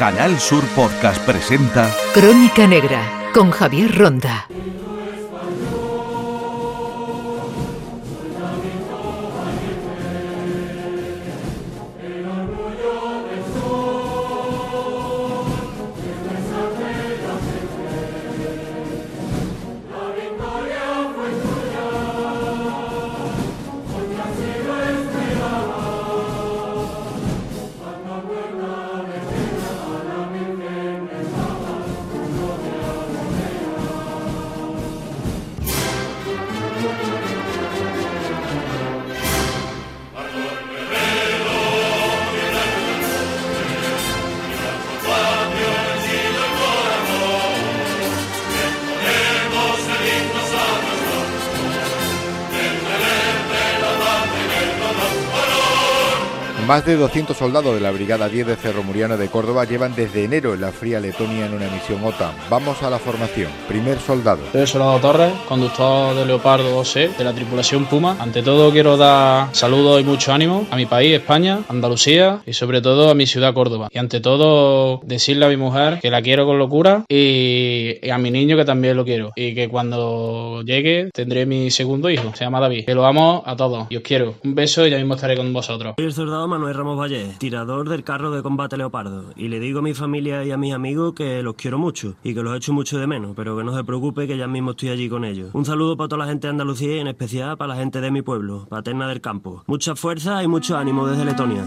Canal Sur Podcast presenta Crónica Negra con Javier Ronda. Más de 200 soldados de la Brigada 10 de Cerro Muriano de Córdoba llevan desde enero en la fría Letonia en una misión OTAN. Vamos a la formación. Primer soldado. Soy el soldado Torres, conductor de Leopardo 2C de la tripulación Puma. Ante todo quiero dar saludos y mucho ánimo a mi país, España, Andalucía y sobre todo a mi ciudad Córdoba. Y ante todo decirle a mi mujer que la quiero con locura y a mi niño que también lo quiero. Y que cuando llegue tendré mi segundo hijo, se llama David. Que lo amo a todos y os quiero. Un beso y ya mismo estaré con vosotros. Soy el soldado Manuel Ramos Valle, tirador del carro de combate Leopardo, y le digo a mi familia y a mis amigos que los quiero mucho y que los echo mucho de menos, pero que no se preocupe que ya mismo estoy allí con ellos. Un saludo para toda la gente de Andalucía y en especial para la gente de mi pueblo, Paterna del Campo. Mucha fuerza y mucho ánimo desde Letonia.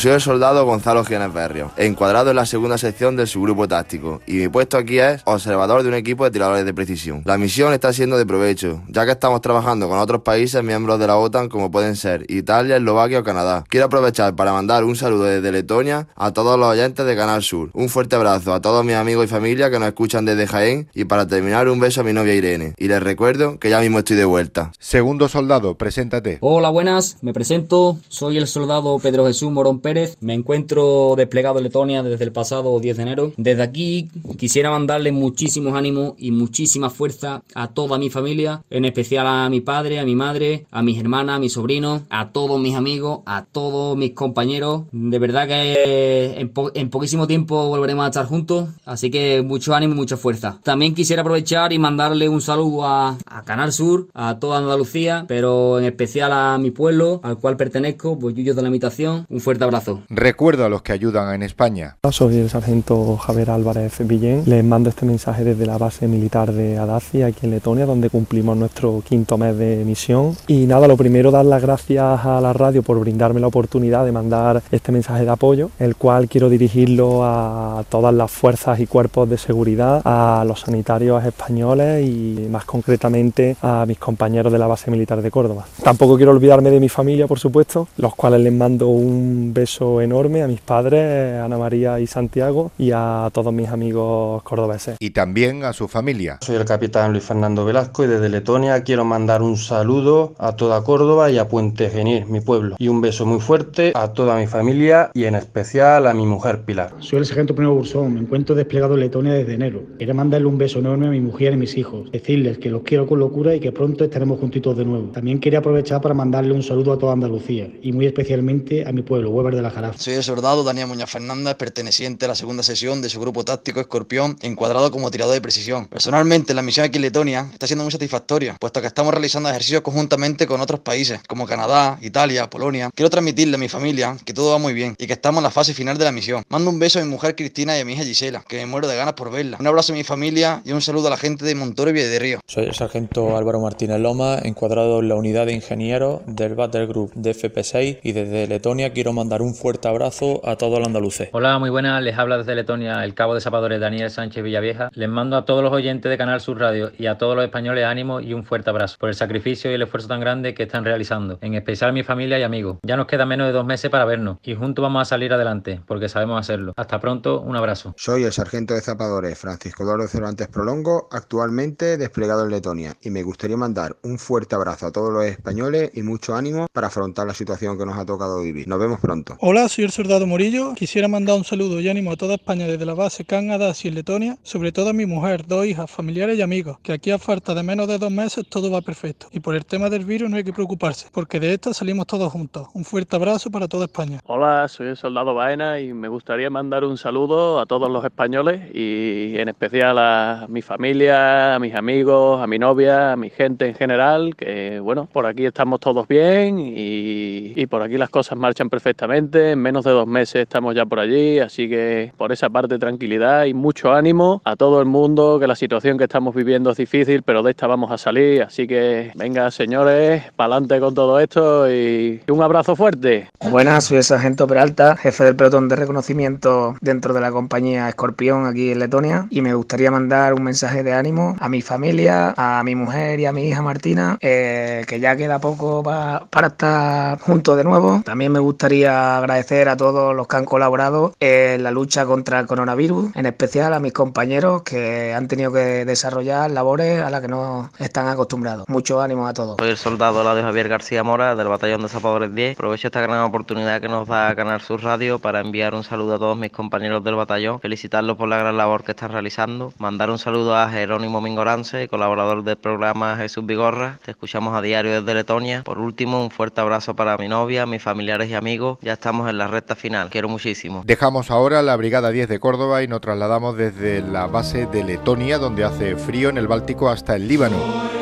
Soy el soldado Gonzalo Gianes Berrio, encuadrado en la segunda sección de su grupo táctico, y mi puesto aquí es observador de un equipo de tiradores de precisión. La misión está siendo de provecho, ya que estamos trabajando con otros países miembros de la OTAN como pueden ser Italia, Eslovaquia o Canadá. Quiero aprovechar para mandar un saludo desde Letonia a todos los oyentes de Canal Sur. Un fuerte abrazo a todos mis amigos y familia que nos escuchan desde Jaén, y para terminar un beso a mi novia Irene. Y les recuerdo que ya mismo estoy de vuelta. Segundo soldado, preséntate. Hola, buenas, me presento, soy el soldado Pedro Jesús Morón Pérez, me encuentro desplegado en Letonia desde el pasado 10 de enero. Desde aquí quisiera mandarle muchísimos ánimos y muchísima fuerza a toda mi familia, en especial a mi padre, a mi madre, a mis hermanas, a mis sobrinos, a todos mis amigos, a todos mis compañeros. De verdad que en, po- en poquísimo tiempo volveremos a estar juntos, así que mucho ánimo y mucha fuerza. También quisiera aprovechar y mandarle un saludo a, Canal Sur, a toda Andalucía, pero en especial a mi pueblo, al cual pertenezco, Bollullos de la Imitación. Un fuerte abrazo. Recuerdo a los que ayudan en España. Soy el sargento Javier Álvarez Villén. Les mando este mensaje desde la base militar de Adacia, aquí en Letonia, donde cumplimos nuestro quinto mes de misión. Y nada, lo primero, dar las gracias a la radio por brindarme la oportunidad de mandar este mensaje de apoyo, el cual quiero dirigirlo a todas las fuerzas y cuerpos de seguridad, a los sanitarios españoles y más concretamente a mis compañeros de la base militar de Córdoba. Tampoco quiero olvidarme de mi familia, por supuesto, los cuales les mando un beso enorme a mis padres, Ana María y Santiago, y a todos mis amigos cordobeses. Y también a su familia. Soy el capitán Luis Fernando Velasco y desde Letonia quiero mandar un saludo a toda Córdoba y a Puente Genil, mi pueblo. Y un beso muy fuerte a toda mi familia y en especial a mi mujer Pilar. Soy el sargento Primo Bursón, me encuentro desplegado en Letonia desde enero. Quería mandarle un beso enorme a mi mujer y a mis hijos, decirles que los quiero con locura y que pronto estaremos juntitos de nuevo. También quería aprovechar para mandarle un saludo a toda Andalucía y muy especialmente a mi pueblo, Huevar de la Jarafa. Soy el soldado Daniel Muñoz Fernández, perteneciente a la segunda sesión de su grupo táctico Escorpión, encuadrado como tirador de precisión. Personalmente, la misión aquí en Letonia está siendo muy satisfactoria, puesto que estamos realizando ejercicios conjuntamente con otros países, como Canadá, Italia, Polonia. Quiero transmitirle a mi familia que todo va muy bien y que estamos en la fase final de la misión. Mando un beso a mi mujer Cristina y a mi hija Gisela, que me muero de ganas por verla. Un abrazo a mi familia y un saludo a la gente de Montoro y de Río. Soy el sargento Álvaro Martínez Loma, encuadrado en la unidad de ingenieros del Battle Group de FP6 y desde Letonia quiero mandar un fuerte abrazo a todos los andaluces. Hola, muy buenas. Les habla desde Letonia el cabo de zapadores Daniel Sánchez Villavieja. Les mando a todos los oyentes de Canal Sur Radio y a todos los españoles ánimo y un fuerte abrazo por el sacrificio y el esfuerzo tan grande que están realizando, en especial mi familia y amigos. Ya nos queda menos de dos meses para vernos y juntos vamos a salir adelante porque sabemos hacerlo. Hasta pronto, un abrazo. Soy el sargento de zapadores Francisco Eduardo Cervantes Prolongo, actualmente desplegado en Letonia y me gustaría mandar un fuerte abrazo a todos los españoles y mucho ánimo para afrontar la situación que nos ha tocado vivir. Nos vemos pronto. Hola, soy el soldado Morillo. Quisiera mandar un saludo y ánimo a toda España desde la base Canadá y Letonia, sobre todo a mi mujer, dos hijas, familiares y amigos, que aquí a falta de menos de dos meses todo va perfecto. Y por el tema del virus no hay que preocuparse, porque de esta salimos todos juntos. Un fuerte abrazo para toda España. Hola, soy el soldado Baena y me gustaría mandar un saludo a todos los españoles y en especial a mi familia, a mis amigos, a mi novia, a mi gente en general, que bueno, por aquí estamos todos bien y, y por aquí las cosas marchan perfectamente. En menos de dos meses estamos ya por allí, así que por esa parte tranquilidad y mucho ánimo a todo el mundo, que la situación que estamos viviendo es difícil, pero de esta vamos a salir, así que venga señores, para adelante con todo esto y un abrazo fuerte. Buenas, soy el sargento Peralta, jefe del pelotón de reconocimiento dentro de la compañía Escorpión aquí en Letonia y me gustaría mandar un mensaje de ánimo a mi familia, a mi mujer y a mi hija Martina, eh, que ya queda poco pa- para estar juntos de nuevo. También me gustaría agradecer a todos los que han colaborado en la lucha contra el coronavirus, en especial a mis compañeros que han tenido que desarrollar labores a las que no están acostumbrados. Mucho ánimo a todos. Soy el soldado Ladio Javier García Mora del Batallón de Zapadores 10. Aprovecho esta gran oportunidad que nos da Canal Sur Radio para enviar un saludo a todos mis compañeros del batallón, felicitarlos por la gran labor que están realizando, mandar un saludo a Jerónimo Mingorance, colaborador del programa Jesús Vigorra. Te escuchamos a diario desde Letonia. Por último, un fuerte abrazo para mi novia, mis familiares y amigos. Ya estamos en la recta final. Quiero muchísimo. Dejamos ahora la Brigada 10 de Córdoba y nos trasladamos desde la base de Letonia, donde hace frío en el Báltico, hasta el Líbano.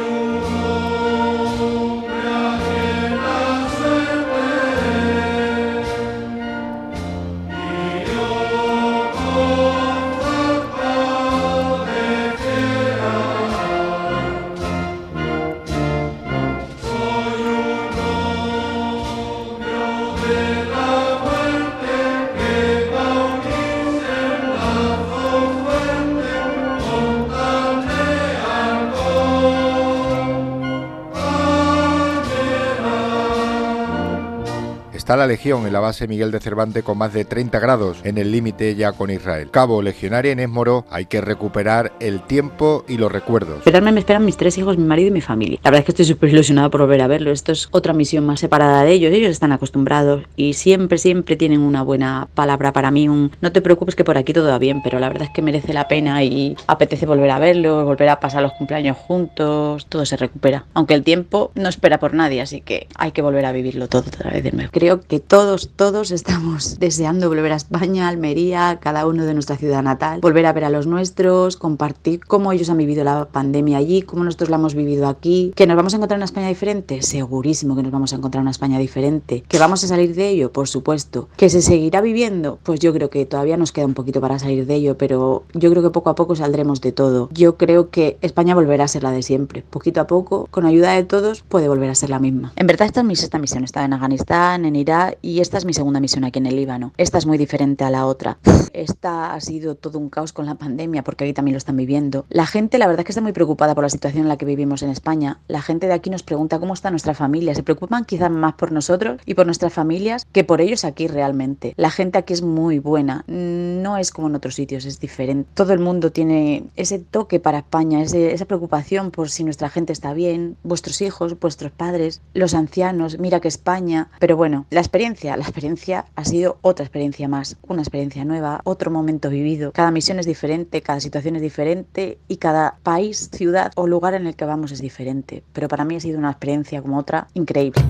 Está la Legión en la base Miguel de Cervantes con más de 30 grados en el límite ya con Israel. Cabo Legionaria Inés Moro, hay que recuperar el tiempo y los recuerdos. Esperarme me esperan mis tres hijos, mi marido y mi familia. La verdad es que estoy súper ilusionada por volver a verlo. Esto es otra misión más separada de ellos. Ellos están acostumbrados y siempre, siempre tienen una buena palabra para mí. Un no te preocupes que por aquí todo va bien, pero la verdad es que merece la pena y apetece volver a verlo, volver a pasar los cumpleaños juntos. Todo se recupera. Aunque el tiempo no espera por nadie, así que hay que volver a vivirlo todo otra vez de nuevo. Creo que todos, todos estamos deseando volver a España, Almería, cada uno de nuestra ciudad natal, volver a ver a los nuestros, compartir cómo ellos han vivido la pandemia allí, cómo nosotros la hemos vivido aquí. ¿Que nos vamos a encontrar una España diferente? Segurísimo que nos vamos a encontrar una España diferente. ¿Que vamos a salir de ello? Por supuesto. ¿Que se seguirá viviendo? Pues yo creo que todavía nos queda un poquito para salir de ello, pero yo creo que poco a poco saldremos de todo. Yo creo que España volverá a ser la de siempre. Poquito a poco, con ayuda de todos, puede volver a ser la misma. En verdad esta es mi sexta misión. Estaba en Afganistán, en Y esta es mi segunda misión aquí en el Líbano. Esta es muy diferente a la otra. Esta ha sido todo un caos con la pandemia porque aquí también lo están viviendo. La gente la verdad es que está muy preocupada por la situación en la que vivimos en España. La gente de aquí nos pregunta cómo está nuestra familia. Se preocupan quizás más por nosotros y por nuestras familias que por ellos aquí realmente. La gente aquí es muy buena. No es como en otros sitios, es diferente. Todo el mundo tiene ese toque para España, esa preocupación por si nuestra gente está bien, vuestros hijos, vuestros padres, los ancianos, mira que España. Pero bueno, la experiencia, la experiencia ha sido otra experiencia más, una experiencia nueva, otro momento vivido. Cada misión es diferente, cada situación es diferente y cada país, ciudad o lugar en el que vamos es diferente. Pero para mí ha sido una experiencia como otra increíble.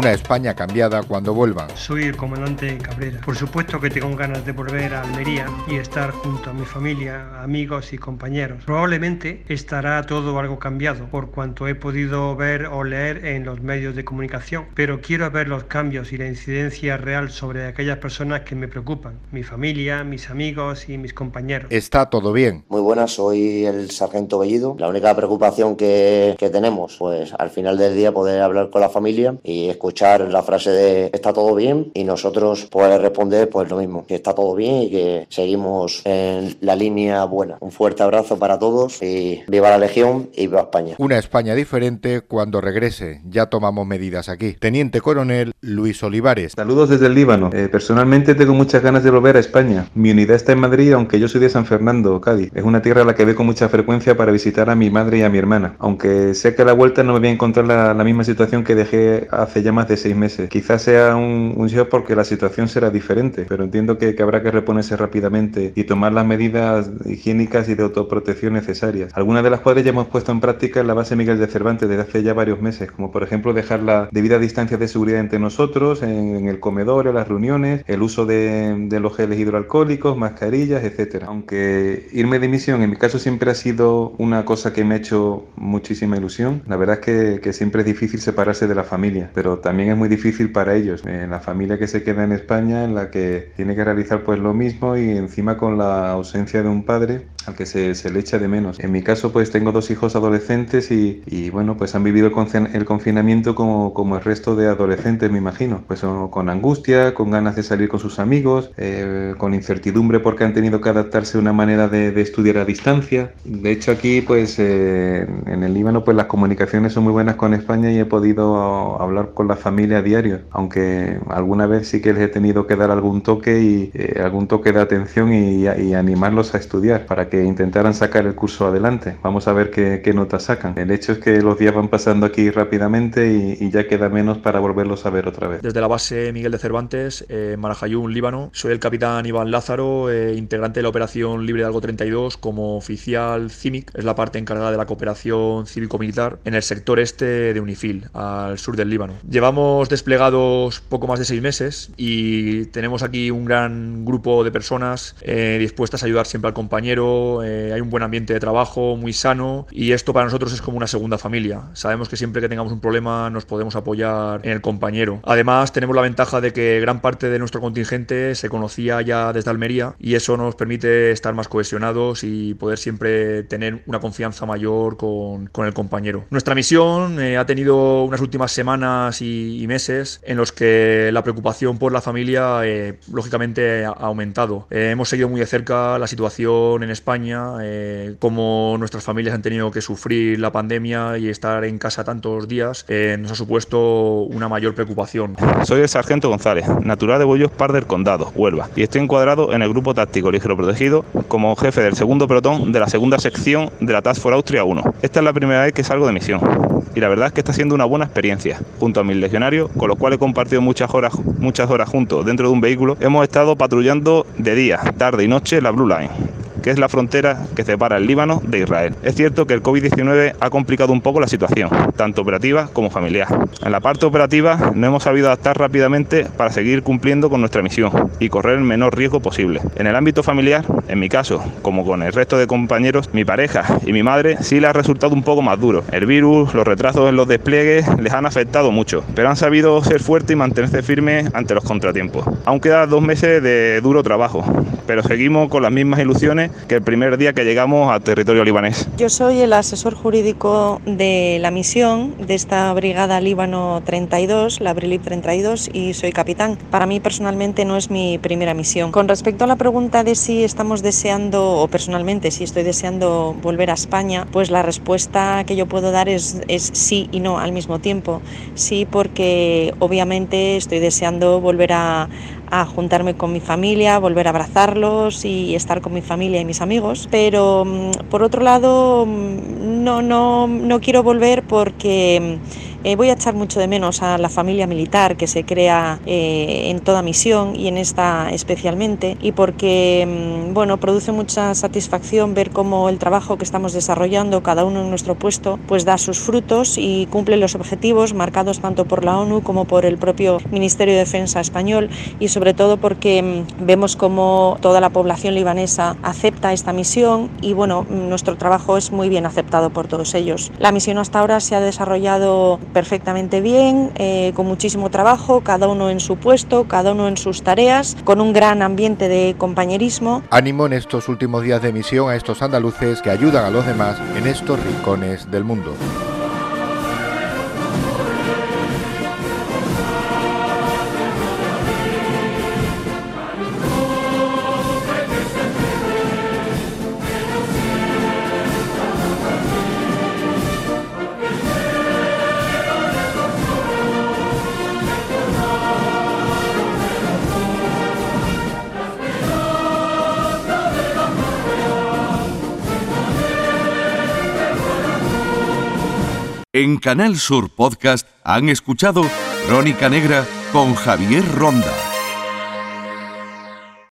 Una España cambiada cuando vuelvan. Soy el comandante Cabrera. Por supuesto que tengo ganas de volver a Almería y estar junto a mi familia, amigos y compañeros. Probablemente estará todo algo cambiado por cuanto he podido ver o leer en los medios de comunicación, pero quiero ver los cambios y la incidencia real sobre aquellas personas que me preocupan, mi familia, mis amigos y mis compañeros. Está todo bien. Muy buenas, soy el sargento Bellido. La única preocupación que, que tenemos, pues al final del día poder hablar con la familia y escuchar la frase de está todo bien y nosotros poder responder pues lo mismo, que está todo bien y que seguimos en la línea buena. Un fuerte abrazo para todos y viva la Legión y viva España. Una España diferente cuando regrese. Ya tomamos medidas aquí. Teniente Coronel Luis Olivares. Saludos desde el Líbano. Eh, personalmente tengo muchas ganas de volver a España. Mi unidad está en Madrid, aunque yo soy de San Fernando, Cádiz. Es una tierra a la que voy con mucha frecuencia para visitar a mi madre y a mi hermana. Aunque sé que a la vuelta no me voy a encontrar la, la misma situación que dejé hace ya más de seis meses. Quizás sea un, un shock porque la situación será diferente, pero entiendo que, que habrá que reponerse rápidamente y tomar las medidas higiénicas y de autoprotección necesarias. Algunas de las cuales ya hemos puesto en práctica en la base Miguel de Cervantes desde hace ya varios meses, como por ejemplo dejar la debida distancia de seguridad entre nosotros en, en el comedor, en las reuniones, el uso de, de los geles hidroalcohólicos, mascarillas, etcétera. Aunque irme de misión en mi caso siempre ha sido una cosa que me ha hecho muchísima ilusión. La verdad es que, que siempre es difícil separarse de la familia, pero también es muy difícil para ellos. Eh, la familia que se queda en España, en la que tiene que realizar pues lo mismo y encima con la ausencia de un padre al que se, se le echa de menos. En mi caso pues tengo dos hijos adolescentes y, y bueno pues han vivido el, confin- el confinamiento como, como el resto de adolescentes me imagino. Pues con angustia, con ganas de salir con sus amigos, eh, con incertidumbre porque han tenido que adaptarse a una manera de, de estudiar a distancia. De hecho aquí pues eh, en el Líbano pues las comunicaciones son muy buenas con España y he podido hablar con la familia a diario, aunque alguna vez sí que les he tenido que dar algún toque y eh, algún toque de atención y, y animarlos a estudiar para que intentaran sacar el curso adelante. Vamos a ver qué, qué notas sacan. El hecho es que los días van pasando aquí rápidamente y, y ya queda menos para volverlos a ver otra vez. Desde la base Miguel de Cervantes, eh, Marajayún, Líbano, soy el capitán Iván Lázaro, eh, integrante de la operación Libre de Algo 32 como oficial CIMIC, es la parte encargada de la cooperación cívico-militar en el sector este de Unifil, al sur del Líbano. Llevamos desplegados poco más de seis meses y tenemos aquí un gran grupo de personas eh, dispuestas a ayudar siempre al compañero, eh, hay un buen ambiente de trabajo, muy sano y esto para nosotros es como una segunda familia. Sabemos que siempre que tengamos un problema nos podemos apoyar en el compañero. Además tenemos la ventaja de que gran parte de nuestro contingente se conocía ya desde Almería y eso nos permite estar más cohesionados y poder siempre tener una confianza mayor con, con el compañero. Nuestra misión eh, ha tenido unas últimas semanas y, y, meses en los que la preocupación por la familia eh, lógicamente ha aumentado. Eh, hemos seguido muy de cerca la situación en España, eh, cómo nuestras familias han tenido que sufrir la pandemia y estar en casa tantos días eh, nos ha supuesto una mayor preocupación. Soy el sargento González, natural de Bollos Par del Condado, Huelva, y estoy encuadrado en el grupo táctico ligero protegido como jefe del segundo pelotón de la segunda sección de la Task Force Austria 1. Esta es la primera vez que salgo de misión y la verdad es que está siendo una buena experiencia. Junto a mis legionarios, con los cuales he compartido muchas horas, muchas horas juntos dentro de un vehículo, hemos estado patrullando de día, tarde y noche la Blue Line que es la frontera que separa el Líbano de Israel. Es cierto que el COVID-19 ha complicado un poco la situación, tanto operativa como familiar. En la parte operativa no hemos sabido adaptar rápidamente para seguir cumpliendo con nuestra misión y correr el menor riesgo posible. En el ámbito familiar, en mi caso, como con el resto de compañeros, mi pareja y mi madre sí le ha resultado un poco más duro. El virus, los retrasos en los despliegues les han afectado mucho, pero han sabido ser fuertes y mantenerse firmes ante los contratiempos. Aún quedan dos meses de duro trabajo, pero seguimos con las mismas ilusiones que el primer día que llegamos a territorio libanés. Yo soy el asesor jurídico de la misión de esta brigada Líbano 32, la Brilip 32, y soy capitán. Para mí personalmente no es mi primera misión. Con respecto a la pregunta de si estamos deseando, o personalmente si estoy deseando volver a España, pues la respuesta que yo puedo dar es, es sí y no al mismo tiempo. Sí porque obviamente estoy deseando volver a, a juntarme con mi familia, volver a abrazarlos y estar con mi familia y mis amigos. Pero mm, por otro lado, mm, no, no, no quiero volver porque eh, voy a echar mucho de menos a la familia militar que se crea eh, en toda misión y en esta especialmente y porque mm, bueno, produce mucha satisfacción ver cómo el trabajo que estamos desarrollando cada uno en nuestro puesto pues da sus frutos y cumple los objetivos marcados tanto por la ONU como por el propio Ministerio de Defensa español y sobre todo porque mm, vemos cómo toda la población libanesa acepta esta misión y bueno, nuestro trabajo es muy bien aceptado por todos ellos. La misión hasta ahora se ha desarrollado perfectamente bien, eh, con muchísimo trabajo, cada uno en su puesto, cada uno en sus tareas, con un gran ambiente de compañerismo. Ánimo en estos últimos días de misión a estos andaluces que ayudan a los demás en estos rincones del mundo. En Canal Sur Podcast han escuchado Crónica Negra con Javier Ronda.